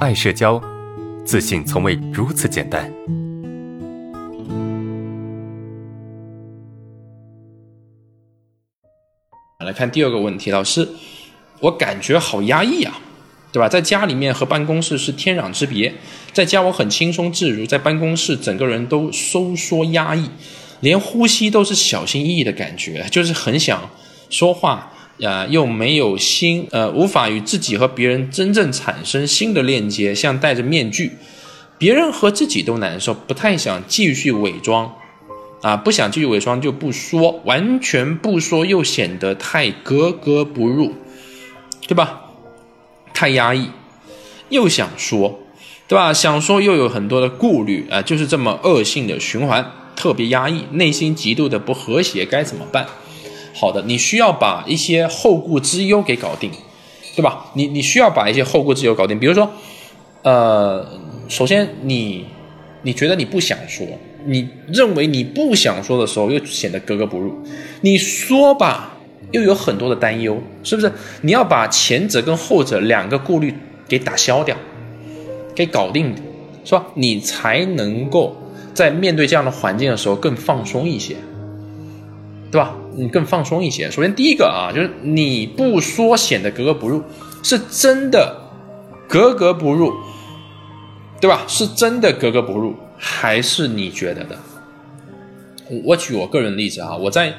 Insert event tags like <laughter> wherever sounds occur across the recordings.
爱社交，自信从未如此简单。来看第二个问题，老师，我感觉好压抑啊，对吧？在家里面和办公室是天壤之别，在家我很轻松自如，在办公室整个人都收缩压抑，连呼吸都是小心翼翼的感觉，就是很想说话。啊，又没有心，呃，无法与自己和别人真正产生新的链接，像戴着面具，别人和自己都难受，不太想继续伪装，啊，不想继续伪装就不说，完全不说又显得太格格不入，对吧？太压抑，又想说，对吧？想说又有很多的顾虑，啊，就是这么恶性的循环，特别压抑，内心极度的不和谐，该怎么办？好的，你需要把一些后顾之忧给搞定，对吧？你你需要把一些后顾之忧搞定，比如说，呃，首先你你觉得你不想说，你认为你不想说的时候，又显得格格不入。你说吧，又有很多的担忧，是不是？你要把前者跟后者两个顾虑给打消掉，给搞定，是吧？你才能够在面对这样的环境的时候更放松一些。对吧？你更放松一些。首先，第一个啊，就是你不说显得格格不入，是真的格格不入，对吧？是真的格格不入，还是你觉得的？我举我个人例子啊，我在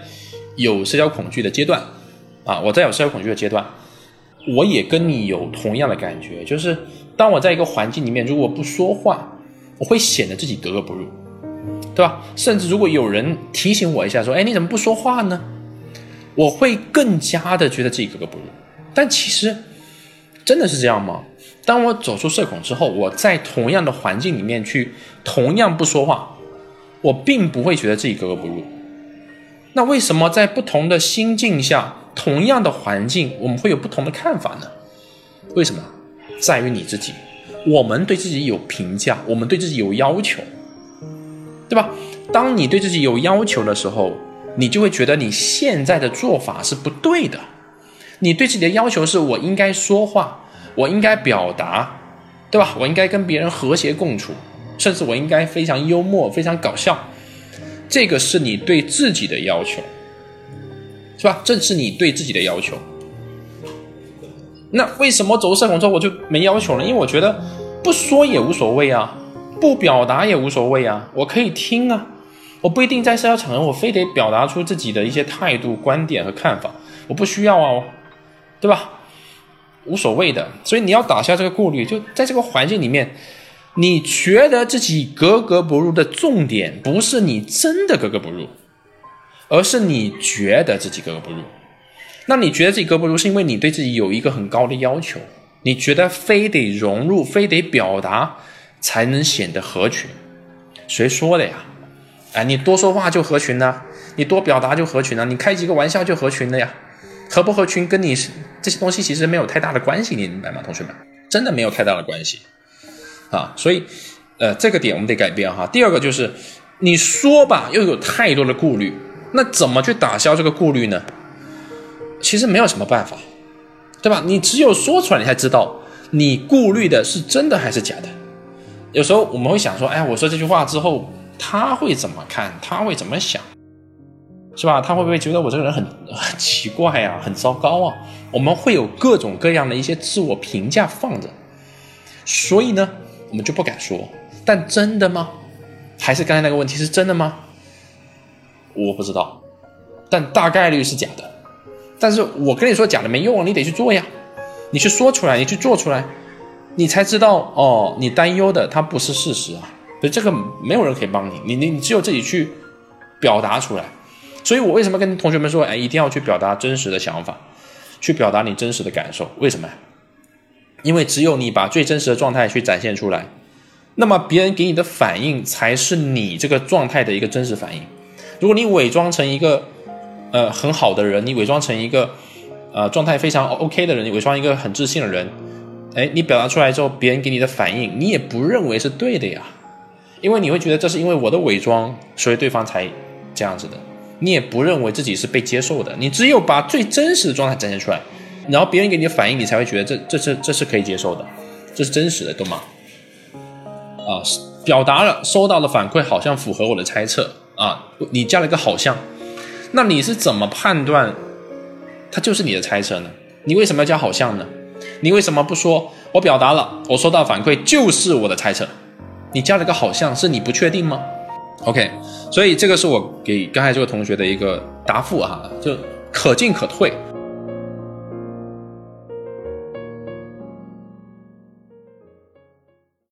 有社交恐惧的阶段啊，我在有社交恐惧的阶段，我也跟你有同样的感觉，就是当我在一个环境里面，如果不说话，我会显得自己格格不入。对吧？甚至如果有人提醒我一下，说：“哎，你怎么不说话呢？”我会更加的觉得自己格格不入。但其实真的是这样吗？当我走出社恐之后，我在同样的环境里面去同样不说话，我并不会觉得自己格格不入。那为什么在不同的心境下，同样的环境，我们会有不同的看法呢？为什么？在于你自己。我们对自己有评价，我们对自己有要求。对吧？当你对自己有要求的时候，你就会觉得你现在的做法是不对的。你对自己的要求是我应该说话，我应该表达，对吧？我应该跟别人和谐共处，甚至我应该非常幽默、非常搞笑。这个是你对自己的要求，是吧？这是你对自己的要求。那为什么走社恐之后我就没要求了？因为我觉得不说也无所谓啊。不表达也无所谓啊，我可以听啊，我不一定在社交场合我非得表达出自己的一些态度、观点和看法，我不需要啊，对吧？无所谓的，所以你要打下这个顾虑，就在这个环境里面，你觉得自己格格不入的重点不是你真的格格不入，而是你觉得自己格格不入。那你觉得自己格格不入，是因为你对自己有一个很高的要求，你觉得非得融入，非得表达。才能显得合群，谁说的呀？哎，你多说话就合群呢？你多表达就合群了？你开几个玩笑就合群了呀？合不合群跟你这些东西其实没有太大的关系，你明白吗，同学们？真的没有太大的关系啊！所以，呃，这个点我们得改变哈。第二个就是你说吧，又有太多的顾虑，那怎么去打消这个顾虑呢？其实没有什么办法，对吧？你只有说出来，你才知道你顾虑的是真的还是假的。有时候我们会想说，哎，我说这句话之后，他会怎么看？他会怎么想？是吧？他会不会觉得我这个人很 <laughs> 很奇怪啊，很糟糕啊？我们会有各种各样的一些自我评价放着，所以呢，我们就不敢说。但真的吗？还是刚才那个问题是真的吗？我不知道，但大概率是假的。但是我跟你说假的没用啊，你得去做呀，你去说出来，你去做出来。你才知道哦，你担忧的它不是事实啊，所以这个没有人可以帮你，你你你只有自己去表达出来。所以我为什么跟同学们说，哎，一定要去表达真实的想法，去表达你真实的感受？为什么？因为只有你把最真实的状态去展现出来，那么别人给你的反应才是你这个状态的一个真实反应。如果你伪装成一个呃很好的人，你伪装成一个呃状态非常 OK 的人，你伪装一个很自信的人。哎，你表达出来之后，别人给你的反应，你也不认为是对的呀，因为你会觉得这是因为我的伪装，所以对方才这样子的。你也不认为自己是被接受的，你只有把最真实的状态展现出来，然后别人给你的反应，你才会觉得这这是这是可以接受的。这是真实的，懂吗？啊，表达了收到的反馈好像符合我的猜测啊，你加了一个好像，那你是怎么判断它就是你的猜测呢？你为什么要加好像呢？你为什么不说我表达了我收到反馈就是我的猜测？你加了个好像是你不确定吗？OK，所以这个是我给刚才这位同学的一个答复哈，就可进可退。